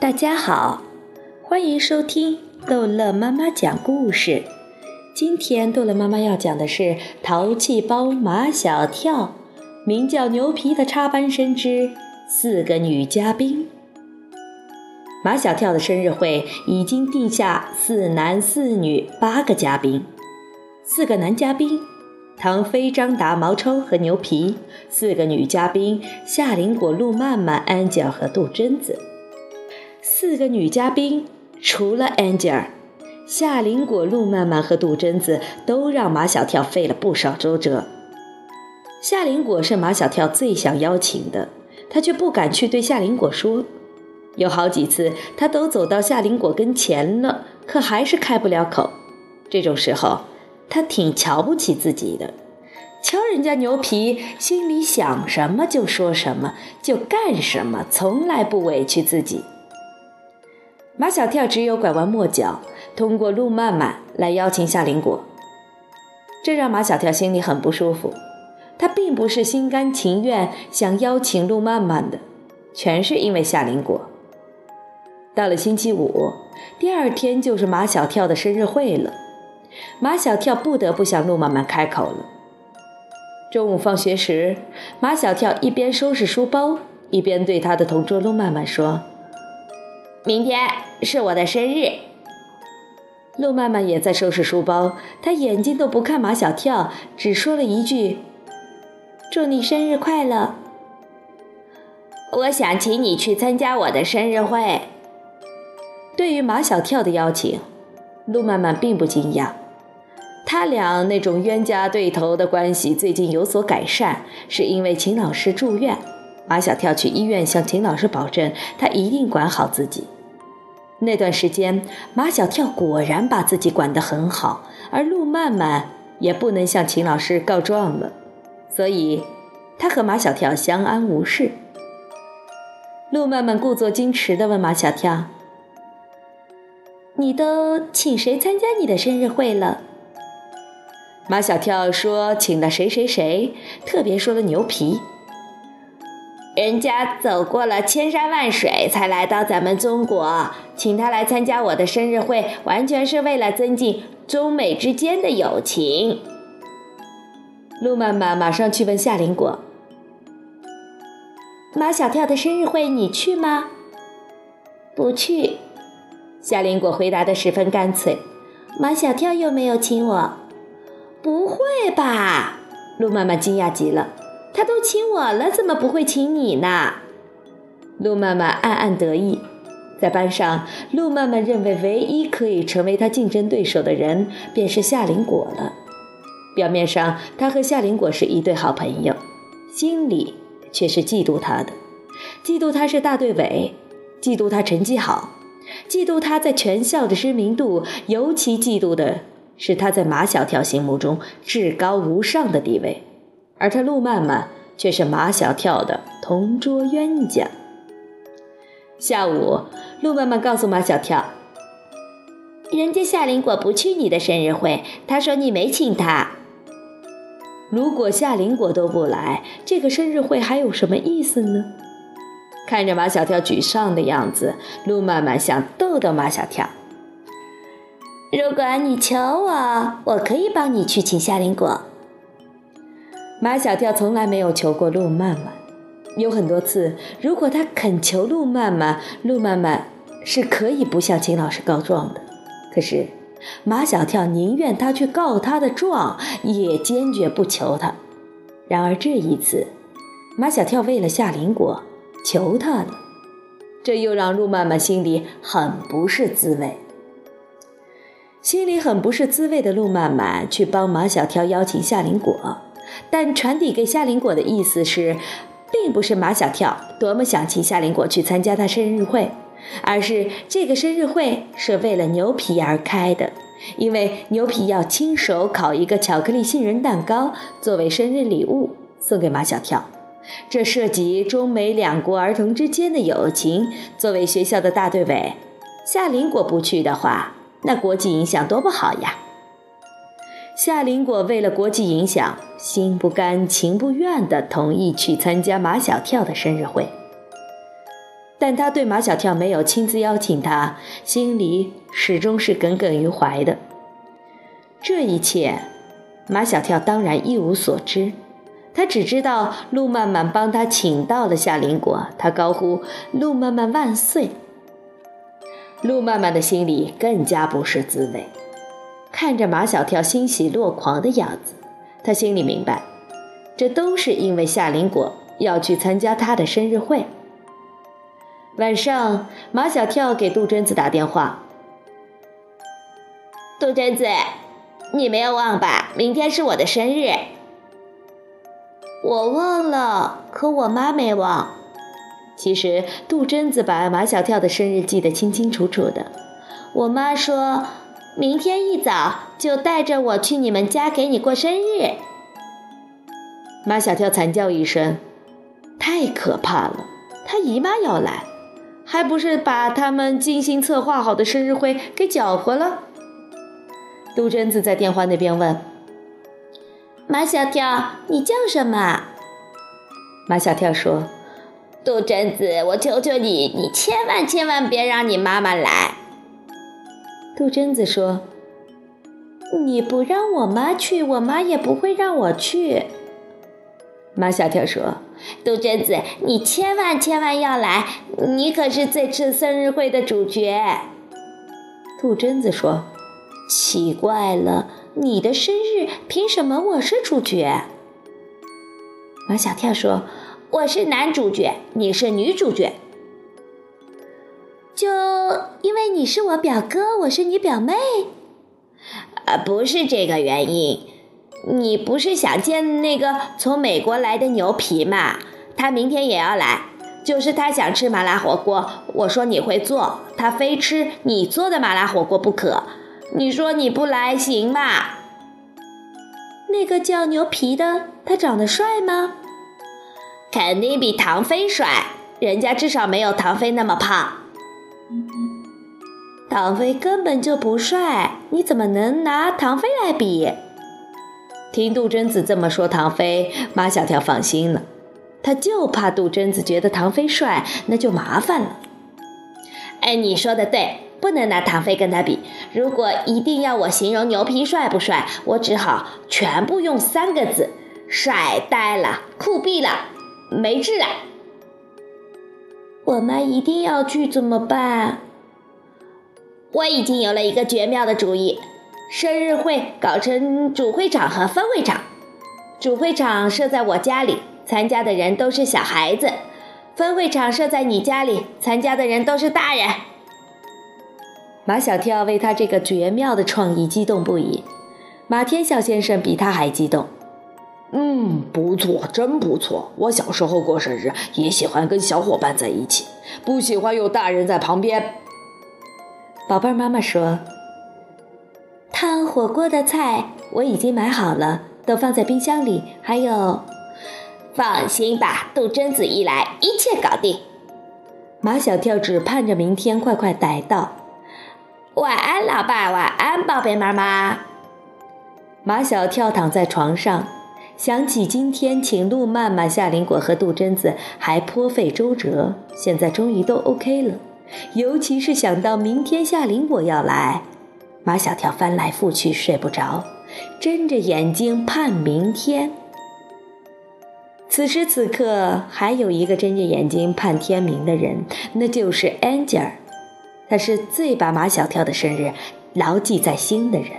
大家好，欢迎收听逗乐妈妈讲故事。今天逗乐妈妈要讲的是《淘气包马小跳》，名叫牛皮的插班生之四个女嘉宾。马小跳的生日会已经定下四男四女八个嘉宾，四个男嘉宾唐飞、张达、毛超和牛皮，四个女嘉宾夏林果、陆曼曼、Angel 和杜真子。四个女嘉宾除了 Angel、夏林果、陆曼曼和杜真子，都让马小跳费了不少周折。夏林果是马小跳最想邀请的，他却不敢去对夏林果说。有好几次，他都走到夏林果跟前了，可还是开不了口。这种时候，他挺瞧不起自己的。瞧人家牛皮，心里想什么就说什么，就干什么，从来不委屈自己。马小跳只有拐弯抹角，通过陆曼曼来邀请夏林果，这让马小跳心里很不舒服。他并不是心甘情愿想邀请陆曼曼的，全是因为夏林果。到了星期五，第二天就是马小跳的生日会了。马小跳不得不向陆曼曼开口了。中午放学时，马小跳一边收拾书包，一边对他的同桌陆曼曼说：“明天是我的生日。”陆曼曼也在收拾书包，她眼睛都不看马小跳，只说了一句：“祝你生日快乐。”我想请你去参加我的生日会。对于马小跳的邀请，陆曼曼并不惊讶。他俩那种冤家对头的关系最近有所改善，是因为秦老师住院。马小跳去医院向秦老师保证，他一定管好自己。那段时间，马小跳果然把自己管得很好，而陆曼曼也不能向秦老师告状了，所以他和马小跳相安无事。陆曼曼故作矜持地问马小跳。你都请谁参加你的生日会了？马小跳说：“请了谁谁谁，特别说了牛皮。人家走过了千山万水才来到咱们中国，请他来参加我的生日会，完全是为了增进中美之间的友情。”陆曼曼马上去问夏林果：“马小跳的生日会你去吗？”“不去。”夏林果回答的十分干脆：“马小跳又没有请我。”“不会吧？”陆曼曼惊讶极了，“他都请我了，怎么不会请你呢？”陆曼曼暗暗得意，在班上，陆曼曼认为唯一可以成为他竞争对手的人便是夏林果了。表面上，他和夏林果是一对好朋友，心里却是嫉妒他的，嫉妒他是大队委，嫉妒他成绩好。嫉妒他在全校的知名度，尤其嫉妒的是他在马小跳心目中至高无上的地位，而他陆曼曼却是马小跳的同桌冤家。下午，陆曼曼告诉马小跳：“人家夏林果不去你的生日会，他说你没请他。如果夏林果都不来，这个生日会还有什么意思呢？”看着马小跳沮丧的样子，陆曼曼想逗逗马小跳：“如果你求我，我可以帮你去请夏林果。”马小跳从来没有求过陆曼曼，有很多次，如果他恳求陆曼曼，陆曼曼是可以不向秦老师告状的。可是马小跳宁愿他去告他的状，也坚决不求他。然而这一次，马小跳为了夏林果。求他了，这又让陆曼曼心里很不是滋味。心里很不是滋味的陆曼曼去帮马小跳邀请夏林果，但传递给夏林果的意思是，并不是马小跳多么想请夏林果去参加他生日会，而是这个生日会是为了牛皮而开的，因为牛皮要亲手烤一个巧克力杏仁蛋糕作为生日礼物送给马小跳。这涉及中美两国儿童之间的友情。作为学校的大队委，夏林果不去的话，那国际影响多不好呀！夏林果为了国际影响，心不甘情不愿地同意去参加马小跳的生日会。但他对马小跳没有亲自邀请他，心里始终是耿耿于怀的。这一切，马小跳当然一无所知。他只知道陆曼曼帮他请到了夏林果，他高呼“陆曼曼万岁”。陆曼曼的心里更加不是滋味，看着马小跳欣喜若狂的样子，他心里明白，这都是因为夏林果要去参加他的生日会。晚上，马小跳给杜真子打电话：“杜真子，你没有忘吧？明天是我的生日。”我忘了，可我妈没忘。其实杜真子把马小跳的生日记得清清楚楚的。我妈说，明天一早就带着我去你们家给你过生日。马小跳惨叫一声，太可怕了！他姨妈要来，还不是把他们精心策划好的生日会给搅和了？杜真子在电话那边问。马小跳，你叫什么？马小跳说：“杜真子，我求求你，你千万千万别让你妈妈来。”杜真子说：“你不让我妈去，我妈也不会让我去。”马小跳说：“杜真子，你千万千万要来，你可是这次生日会的主角。”杜真子说：“奇怪了。”你的生日凭什么我是主角？马小跳说：“我是男主角，你是女主角。”就因为你是我表哥，我是你表妹？啊，不是这个原因。你不是想见那个从美国来的牛皮吗？他明天也要来，就是他想吃麻辣火锅。我说你会做，他非吃你做的麻辣火锅不可。你说你不来行吗？那个叫牛皮的，他长得帅吗？肯定比唐飞帅，人家至少没有唐飞那么胖。唐飞根本就不帅，你怎么能拿唐飞来比？听杜真子这么说，唐飞马小跳放心了，他就怕杜真子觉得唐飞帅，那就麻烦了。哎，你说的对。不能拿唐飞跟他比。如果一定要我形容牛皮帅不帅，我只好全部用三个字：帅呆了，酷毙了，没治了。我妈一定要去怎么办？我已经有了一个绝妙的主意：生日会搞成主会场和分会场，主会场设在我家里，参加的人都是小孩子；分会场设在你家里，参加的人都是大人。马小跳为他这个绝妙的创意激动不已，马天笑先生比他还激动。嗯，不错，真不错。我小时候过生日也喜欢跟小伙伴在一起，不喜欢有大人在旁边。宝贝儿，妈妈说，烫火锅的菜我已经买好了，都放在冰箱里。还有，放心吧，杜真子一来，一切搞定。马小跳只盼着明天快快逮到。晚安，老爸。晚安，宝贝妈妈。马小跳躺在床上，想起今天请路曼曼、夏林果和杜真子还颇费周折，现在终于都 OK 了。尤其是想到明天夏林果要来，马小跳翻来覆去睡不着，睁着眼睛盼明天。此时此刻，还有一个睁着眼睛盼天明的人，那就是 Angel。他是最把马小跳的生日牢记在心的人。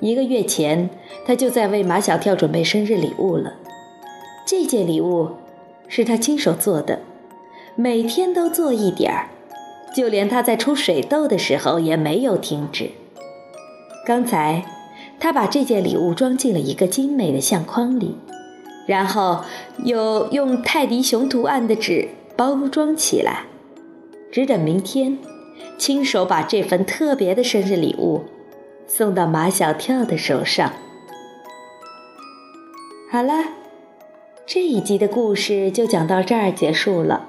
一个月前，他就在为马小跳准备生日礼物了。这件礼物是他亲手做的，每天都做一点儿，就连他在出水痘的时候也没有停止。刚才，他把这件礼物装进了一个精美的相框里，然后又用泰迪熊图案的纸包装起来，只等明天。亲手把这份特别的生日礼物送到马小跳的手上。好了，这一集的故事就讲到这儿结束了。